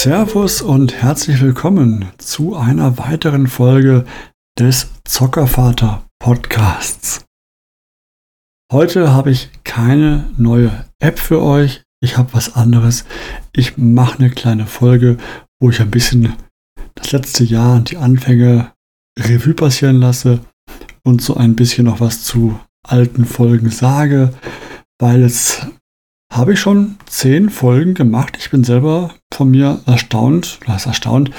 Servus und herzlich willkommen zu einer weiteren Folge des Zockervater Podcasts. Heute habe ich keine neue App für euch. Ich habe was anderes. Ich mache eine kleine Folge, wo ich ein bisschen das letzte Jahr und die Anfänge Revue passieren lasse und so ein bisschen noch was zu alten Folgen sage, weil es habe ich schon zehn Folgen gemacht. Ich bin selber von mir erstaunt, was erstaunt.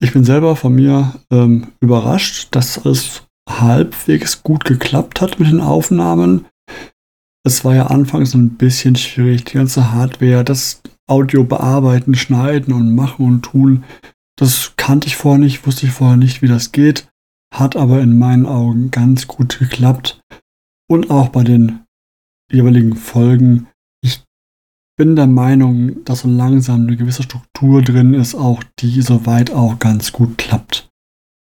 Ich bin selber von mir ähm, überrascht, dass es halbwegs gut geklappt hat mit den Aufnahmen. Es war ja anfangs ein bisschen schwierig, die ganze Hardware, das Audio bearbeiten, schneiden und machen und tun. Das kannte ich vorher nicht, wusste ich vorher nicht, wie das geht. Hat aber in meinen Augen ganz gut geklappt. Und auch bei den jeweiligen Folgen bin der Meinung, dass so langsam eine gewisse Struktur drin ist, auch die soweit auch ganz gut klappt.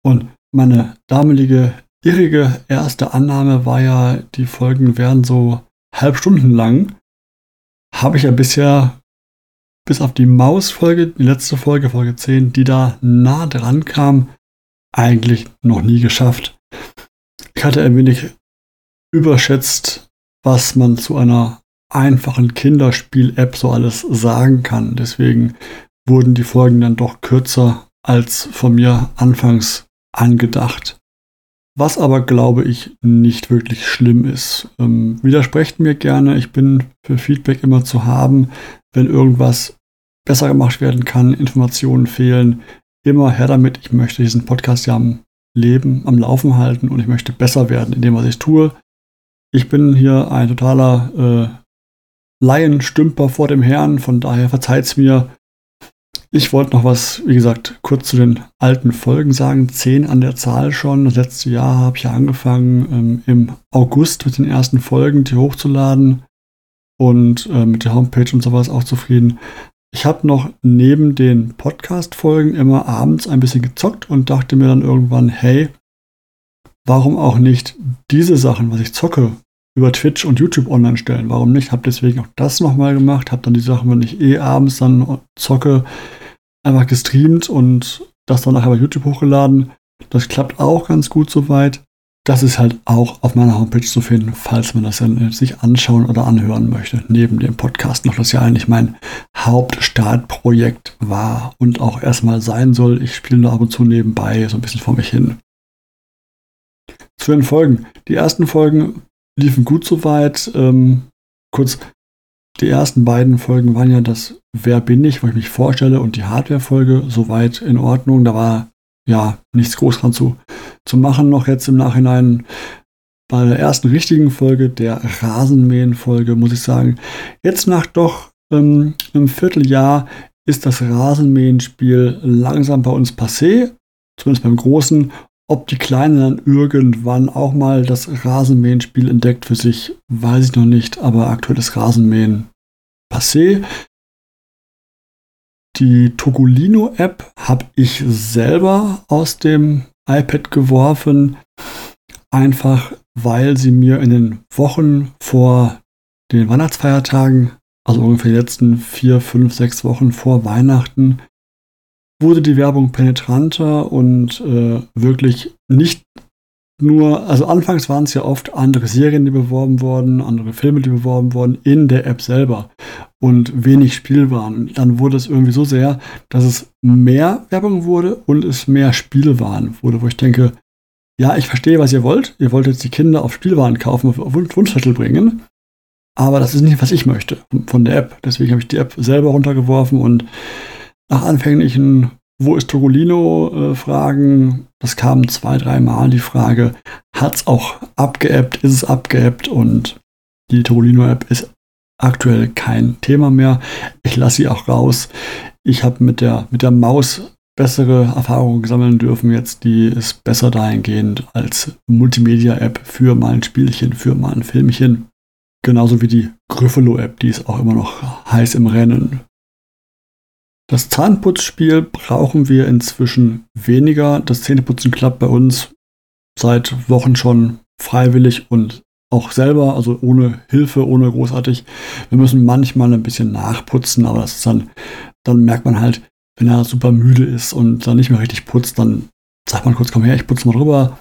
Und meine damalige irrige erste Annahme war ja, die Folgen wären so halb Stunden lang. Habe ich ja bisher bis auf die Maus-Folge, die letzte Folge, Folge 10, die da nah dran kam, eigentlich noch nie geschafft. Ich hatte ein wenig überschätzt, was man zu einer einfachen Kinderspiel-App so alles sagen kann. Deswegen wurden die Folgen dann doch kürzer als von mir anfangs angedacht. Was aber, glaube ich, nicht wirklich schlimm ist. Ähm, widersprecht mir gerne. Ich bin für Feedback immer zu haben. Wenn irgendwas besser gemacht werden kann, Informationen fehlen, immer her damit. Ich möchte diesen Podcast ja am Leben, am Laufen halten und ich möchte besser werden in dem, was ich tue. Ich bin hier ein totaler äh, Laienstümper vor dem Herrn, von daher verzeiht's mir. Ich wollte noch was, wie gesagt, kurz zu den alten Folgen sagen. Zehn an der Zahl schon. Das letzte Jahr habe ich ja angefangen, ähm, im August mit den ersten Folgen die hochzuladen und äh, mit der Homepage und sowas auch zufrieden. Ich habe noch neben den Podcast-Folgen immer abends ein bisschen gezockt und dachte mir dann irgendwann, hey, warum auch nicht diese Sachen, was ich zocke, über Twitch und YouTube online stellen. Warum nicht? Hab deswegen auch das nochmal gemacht. Hab dann die Sachen, wenn ich eh abends dann zocke, einfach gestreamt und das dann nachher bei YouTube hochgeladen. Das klappt auch ganz gut soweit. Das ist halt auch auf meiner Homepage zu finden, falls man das dann sich anschauen oder anhören möchte. Neben dem Podcast noch, das ja eigentlich mein Hauptstartprojekt war und auch erstmal sein soll. Ich spiele da ab und zu nebenbei so ein bisschen vor mich hin. Zu den Folgen. Die ersten Folgen liefen gut soweit. Ähm, kurz, die ersten beiden Folgen waren ja das Wer bin ich, wo ich mich vorstelle und die Hardware-Folge soweit in Ordnung. Da war ja nichts groß dran zu, zu machen noch jetzt im Nachhinein. Bei der ersten richtigen Folge, der Rasenmähen-Folge, muss ich sagen, jetzt nach doch ähm, einem Vierteljahr ist das Rasenmähen-Spiel langsam bei uns passé, zumindest beim Großen, ob die Kleine dann irgendwann auch mal das Rasenmähen-Spiel entdeckt für sich, weiß ich noch nicht, aber aktuelles Rasenmähen passé. Die Togolino-App habe ich selber aus dem iPad geworfen, einfach weil sie mir in den Wochen vor den Weihnachtsfeiertagen, also ungefähr die letzten vier, fünf, sechs Wochen vor Weihnachten, wurde die Werbung penetranter und äh, wirklich nicht nur, also anfangs waren es ja oft andere Serien, die beworben wurden, andere Filme, die beworben wurden, in der App selber und wenig Spiel waren. Dann wurde es irgendwie so sehr, dass es mehr Werbung wurde und es mehr Spielwaren wurde, wo ich denke, ja, ich verstehe, was ihr wollt. Ihr wollt jetzt die Kinder auf Spielwaren kaufen, auf Wunschzettel bringen. Aber das ist nicht, was ich möchte von der App. Deswegen habe ich die App selber runtergeworfen und nach anfänglichen Wo ist Togolino äh, Fragen, das kam zwei, dreimal die Frage, hat es auch abgeappt, ist es abgeappt und die Togolino-App ist aktuell kein Thema mehr. Ich lasse sie auch raus. Ich habe mit der, mit der Maus bessere Erfahrungen sammeln dürfen jetzt. Die ist besser dahingehend als Multimedia-App für mal ein Spielchen, für mal ein Filmchen. Genauso wie die Gryffalo-App, die ist auch immer noch heiß im Rennen. Das Zahnputzspiel brauchen wir inzwischen weniger. Das Zähneputzen klappt bei uns seit Wochen schon freiwillig und auch selber, also ohne Hilfe, ohne großartig. Wir müssen manchmal ein bisschen nachputzen, aber das ist dann, dann merkt man halt, wenn er super müde ist und dann nicht mehr richtig putzt, dann sagt man kurz, komm her, ich putze mal drüber.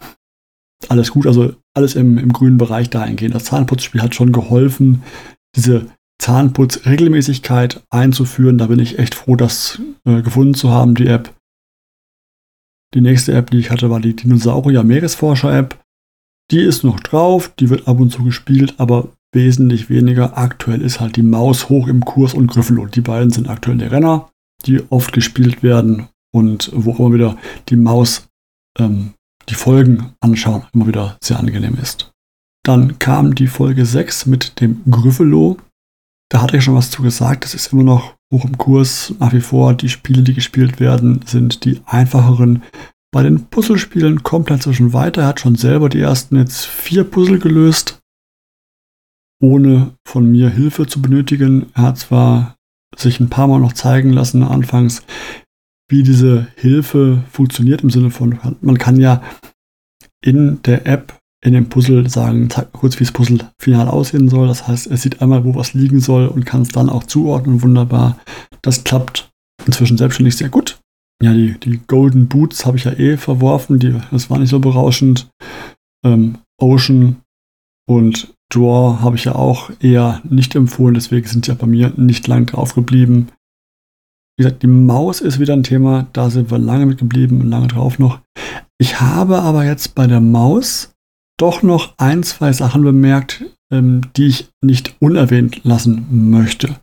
Alles gut, also alles im, im grünen Bereich dahingehend. Das Zahnputzspiel hat schon geholfen, diese Zahnputzregelmäßigkeit einzuführen. Da bin ich echt froh, das äh, gefunden zu haben, die App. Die nächste App, die ich hatte, war die Dinosaurier Meeresforscher App. Die ist noch drauf, die wird ab und zu gespielt, aber wesentlich weniger. Aktuell ist halt die Maus hoch im Kurs und Gryffalo. Die beiden sind aktuell die Renner, die oft gespielt werden und wo immer wieder die Maus ähm, die Folgen anschauen immer wieder sehr angenehm ist. Dann kam die Folge 6 mit dem Gryffalo. Da hatte ich schon was zu gesagt. Das ist immer noch hoch im Kurs. Nach wie vor die Spiele, die gespielt werden, sind die einfacheren. Bei den Puzzlespielen kommt er inzwischen weiter. Er hat schon selber die ersten jetzt vier Puzzle gelöst, ohne von mir Hilfe zu benötigen. Er hat zwar sich ein paar Mal noch zeigen lassen anfangs, wie diese Hilfe funktioniert im Sinne von, man kann ja in der App in dem Puzzle sagen, zeig mal kurz, wie das Puzzle final aussehen soll. Das heißt, er sieht einmal, wo was liegen soll und kann es dann auch zuordnen. Wunderbar. Das klappt inzwischen selbstständig sehr gut. Ja, die, die Golden Boots habe ich ja eh verworfen. Die, das war nicht so berauschend. Ähm, Ocean und Draw habe ich ja auch eher nicht empfohlen. Deswegen sind ja bei mir nicht lang drauf geblieben. Wie gesagt, die Maus ist wieder ein Thema. Da sind wir lange mit geblieben und lange drauf noch. Ich habe aber jetzt bei der Maus doch noch ein, zwei Sachen bemerkt, ähm, die ich nicht unerwähnt lassen möchte.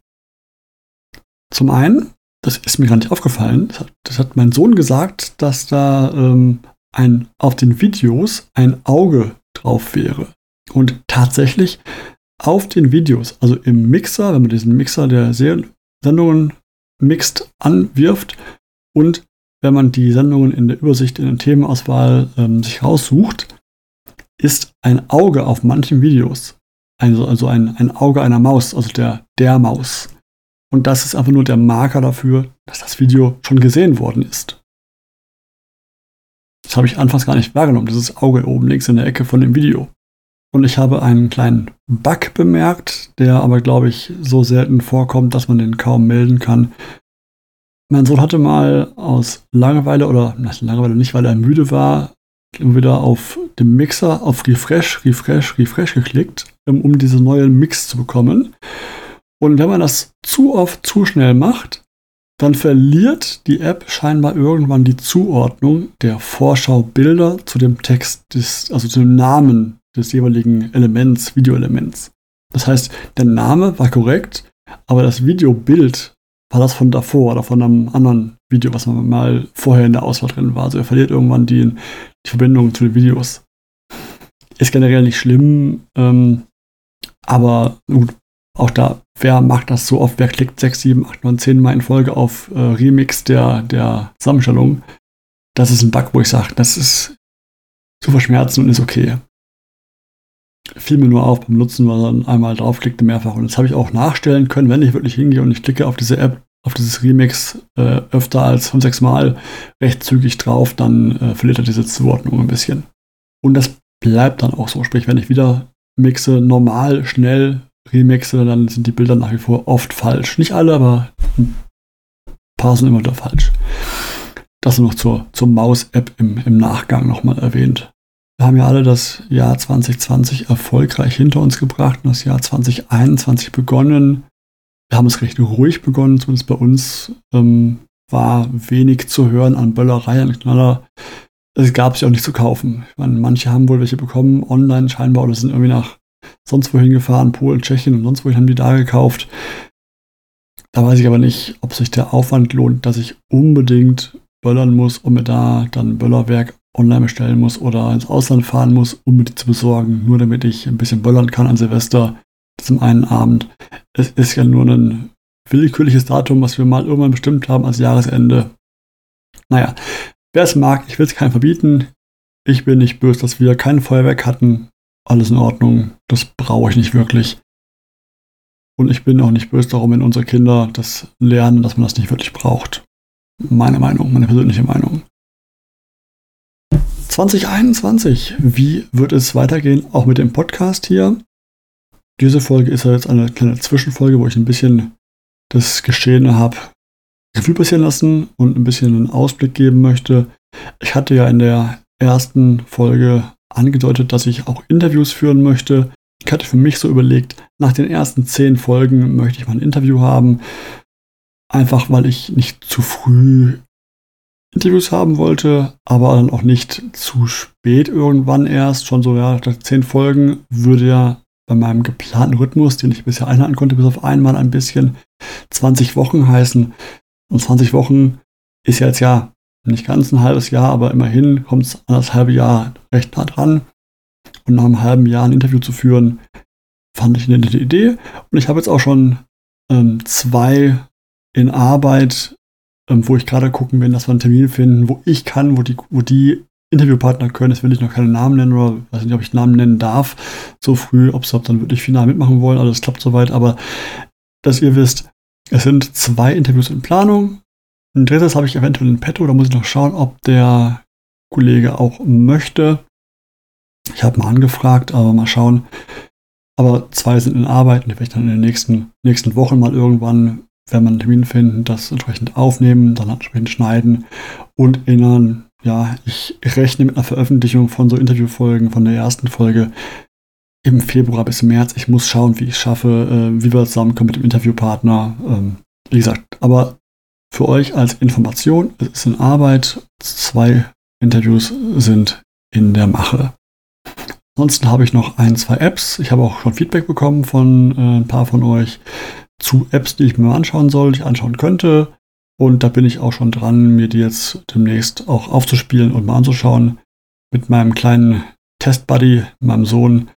Zum einen, das ist mir gar nicht aufgefallen, das hat, das hat mein Sohn gesagt, dass da ähm, ein, auf den Videos ein Auge drauf wäre. Und tatsächlich auf den Videos, also im Mixer, wenn man diesen Mixer der Sendungen mixt, anwirft und wenn man die Sendungen in der Übersicht in der Themenauswahl ähm, sich raussucht, ist ein Auge auf manchen Videos. Also, also ein, ein Auge einer Maus, also der, der Maus. Und das ist einfach nur der Marker dafür, dass das Video schon gesehen worden ist. Das habe ich anfangs gar nicht wahrgenommen, dieses Auge oben links in der Ecke von dem Video. Und ich habe einen kleinen Bug bemerkt, der aber, glaube ich, so selten vorkommt, dass man den kaum melden kann. Mein Sohn hatte mal aus Langeweile oder Langeweile nicht, weil er müde war, wieder auf dem Mixer auf Refresh, Refresh, Refresh geklickt, um diese neuen Mix zu bekommen. Und wenn man das zu oft zu schnell macht, dann verliert die App scheinbar irgendwann die Zuordnung der Vorschaubilder zu dem Text, des, also zu dem Namen des jeweiligen Elements, Videoelements. Das heißt, der Name war korrekt, aber das Videobild war das von davor oder von einem anderen Video, was mal vorher in der Auswahl drin war. Also er verliert irgendwann die, die Verbindung zu den Videos. Ist generell nicht schlimm, ähm, aber gut, auch da, wer macht das so oft? Wer klickt 6, 7, 8, 9, 10 Mal in Folge auf äh, Remix der, der Zusammenstellung? Das ist ein Bug, wo ich sage, das ist zu verschmerzen und ist okay. Fiel mir nur auf beim Nutzen, weil dann einmal draufklickte mehrfach. Und das habe ich auch nachstellen können, wenn ich wirklich hingehe und ich klicke auf diese App, auf dieses Remix äh, öfter als fünf, sechs Mal recht zügig drauf, dann äh, verliert er diese Zuordnung ein bisschen. Und das bleibt dann auch so. Sprich, wenn ich wieder mixe, normal, schnell remixe, dann sind die Bilder nach wie vor oft falsch. Nicht alle, aber ein paar sind immer wieder falsch. Das noch zur, zur Maus-App im, im Nachgang nochmal erwähnt. Wir haben ja alle das Jahr 2020 erfolgreich hinter uns gebracht und das Jahr 2021 begonnen wir haben es recht ruhig begonnen, zumindest bei uns ähm, war wenig zu hören an Böllerei, an Knaller. Es gab sie auch nicht zu kaufen. Ich meine, manche haben wohl welche bekommen, online scheinbar, oder sind irgendwie nach sonst wohin gefahren, Polen, Tschechien und sonst wohin haben die da gekauft. Da weiß ich aber nicht, ob sich der Aufwand lohnt, dass ich unbedingt böllern muss und mir da dann ein Böllerwerk online bestellen muss oder ins Ausland fahren muss, um mir die zu besorgen, nur damit ich ein bisschen böllern kann an Silvester zum einen Abend. Es ist ja nur ein willkürliches Datum, was wir mal irgendwann bestimmt haben als Jahresende. Naja, wer es mag, ich will es keinem verbieten. Ich bin nicht böse, dass wir kein Feuerwerk hatten. Alles in Ordnung. Das brauche ich nicht wirklich. Und ich bin auch nicht böse darum, wenn unsere Kinder das lernen, dass man das nicht wirklich braucht. Meine Meinung, meine persönliche Meinung. 2021. Wie wird es weitergehen? Auch mit dem Podcast hier. Diese Folge ist ja jetzt eine kleine Zwischenfolge, wo ich ein bisschen das Geschehene habe Revue passieren lassen und ein bisschen einen Ausblick geben möchte. Ich hatte ja in der ersten Folge angedeutet, dass ich auch Interviews führen möchte. Ich hatte für mich so überlegt, nach den ersten zehn Folgen möchte ich mal ein Interview haben. Einfach weil ich nicht zu früh Interviews haben wollte, aber dann auch nicht zu spät irgendwann erst. Schon so, ja, zehn Folgen würde ja bei meinem geplanten Rhythmus, den ich bisher einhalten konnte, bis auf einmal ein bisschen 20 Wochen heißen. Und 20 Wochen ist jetzt ja nicht ganz ein halbes Jahr, aber immerhin kommt es an das halbe Jahr recht nah dran. Und nach einem halben Jahr ein Interview zu führen, fand ich eine nette Idee. Und ich habe jetzt auch schon ähm, zwei in Arbeit, ähm, wo ich gerade gucken bin, dass wir einen Termin finden, wo ich kann, wo die, wo die Interviewpartner können. Jetzt will ich noch keine Namen nennen oder weiß nicht, ob ich Namen nennen darf. So früh, ob sie dann wirklich final mitmachen wollen. Also es klappt soweit. Aber dass ihr wisst, es sind zwei Interviews in Planung. Ein drittes habe ich eventuell in petto. Da muss ich noch schauen, ob der Kollege auch möchte. Ich habe mal angefragt, aber mal schauen. Aber zwei sind in Arbeit und die werde ich dann in den nächsten, nächsten Wochen mal irgendwann, wenn man einen Termin finden, das entsprechend aufnehmen, dann entsprechend schneiden und erinnern. Ja, ich rechne mit einer Veröffentlichung von so Interviewfolgen von der ersten Folge im Februar bis März. Ich muss schauen, wie ich es schaffe, äh, wie wir zusammenkommen mit dem Interviewpartner. Ähm, wie gesagt, aber für euch als Information, es ist in Arbeit. Zwei Interviews sind in der Mache. Ansonsten habe ich noch ein, zwei Apps. Ich habe auch schon Feedback bekommen von äh, ein paar von euch zu Apps, die ich mir anschauen soll, die ich anschauen könnte. Und da bin ich auch schon dran, mir die jetzt demnächst auch aufzuspielen und mal anzuschauen. Mit meinem kleinen Testbuddy, meinem Sohn,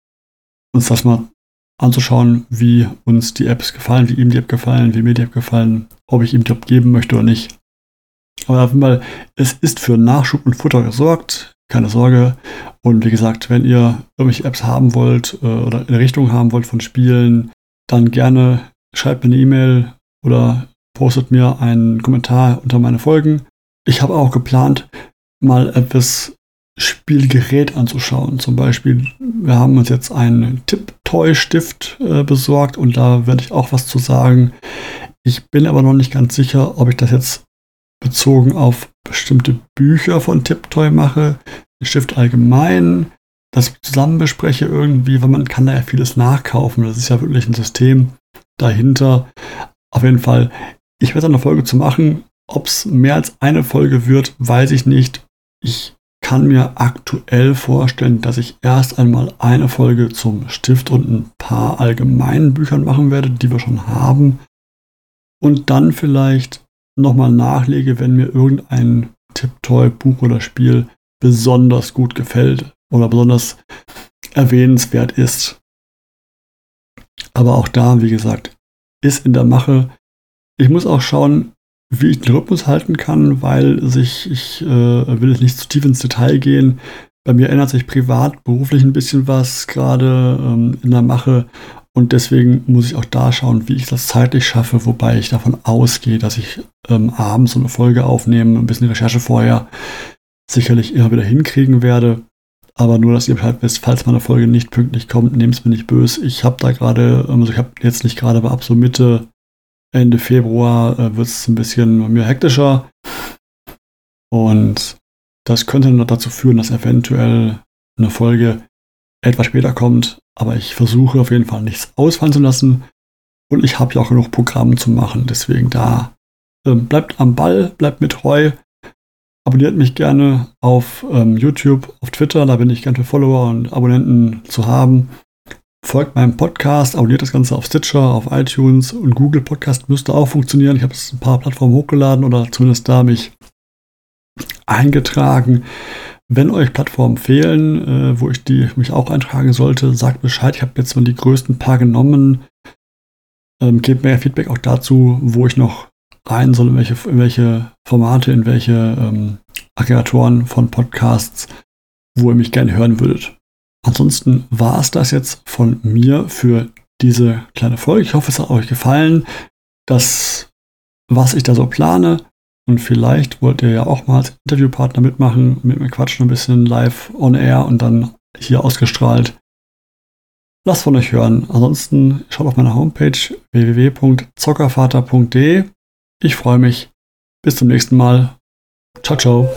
uns das mal anzuschauen, wie uns die Apps gefallen, wie ihm die App gefallen, wie mir die App gefallen, ob ich ihm die App geben möchte oder nicht. Aber auf jeden Fall, es ist für Nachschub und Futter gesorgt keine Sorge. Und wie gesagt, wenn ihr irgendwelche Apps haben wollt äh, oder eine Richtung haben wollt von Spielen, dann gerne schreibt mir eine E-Mail oder postet mir einen Kommentar unter meine Folgen. Ich habe auch geplant, mal etwas Spielgerät anzuschauen. Zum Beispiel, wir haben uns jetzt einen Tipp-Toy-Stift äh, besorgt und da werde ich auch was zu sagen. Ich bin aber noch nicht ganz sicher, ob ich das jetzt bezogen auf bestimmte Bücher von Tiptoy mache, Stift allgemein, das zusammen bespreche irgendwie, weil man kann da ja vieles nachkaufen. Das ist ja wirklich ein System dahinter. Auf jeden Fall, ich werde eine Folge zu machen. Ob es mehr als eine Folge wird, weiß ich nicht. Ich kann mir aktuell vorstellen, dass ich erst einmal eine Folge zum Stift und ein paar allgemeinen Büchern machen werde, die wir schon haben. Und dann vielleicht nochmal nachlege, wenn mir irgendein Tipptoy, Buch oder Spiel besonders gut gefällt oder besonders erwähnenswert ist. Aber auch da, wie gesagt, ist in der Mache. Ich muss auch schauen, wie ich den Rhythmus halten kann, weil sich, ich äh, will jetzt nicht zu tief ins Detail gehen. Bei mir ändert sich privat, beruflich ein bisschen was gerade ähm, in der Mache und deswegen muss ich auch da schauen, wie ich das zeitlich schaffe, wobei ich davon ausgehe, dass ich ähm, abends so eine Folge aufnehme, ein bisschen Recherche vorher sicherlich immer wieder hinkriegen werde. Aber nur, dass ihr Bescheid wisst, falls meine Folge nicht pünktlich kommt, nehmt es mir nicht böse. Ich habe da gerade, also ich habe jetzt nicht gerade, aber ab so Mitte, Ende Februar äh, wird es ein bisschen bei mir hektischer. Und das könnte noch dazu führen, dass eventuell eine Folge etwas später kommt, aber ich versuche auf jeden Fall nichts ausfallen zu lassen. Und ich habe ja auch genug Programme zu machen. Deswegen da ähm, bleibt am Ball, bleibt mir treu. Abonniert mich gerne auf ähm, YouTube, auf Twitter. Da bin ich gerne für Follower und Abonnenten zu haben. Folgt meinem Podcast, abonniert das Ganze auf Stitcher, auf iTunes und Google Podcast müsste auch funktionieren. Ich habe es ein paar Plattformen hochgeladen oder zumindest da mich eingetragen. Wenn euch Plattformen fehlen, äh, wo ich die mich auch eintragen sollte, sagt Bescheid. Ich habe jetzt mal die größten paar genommen. Ähm, gebt mir Feedback auch dazu, wo ich noch rein soll, in welche, in welche Formate, in welche ähm, Aggregatoren von Podcasts, wo ihr mich gerne hören würdet. Ansonsten war es das jetzt von mir für diese kleine Folge. Ich hoffe, es hat euch gefallen. Das, was ich da so plane, und vielleicht wollt ihr ja auch mal als Interviewpartner mitmachen, mit mir quatschen ein bisschen live on air und dann hier ausgestrahlt. Lasst von euch hören. Ansonsten schaut auf meiner Homepage www.zockervater.de. Ich freue mich, Bis zum nächsten Mal. Ciao, ciao.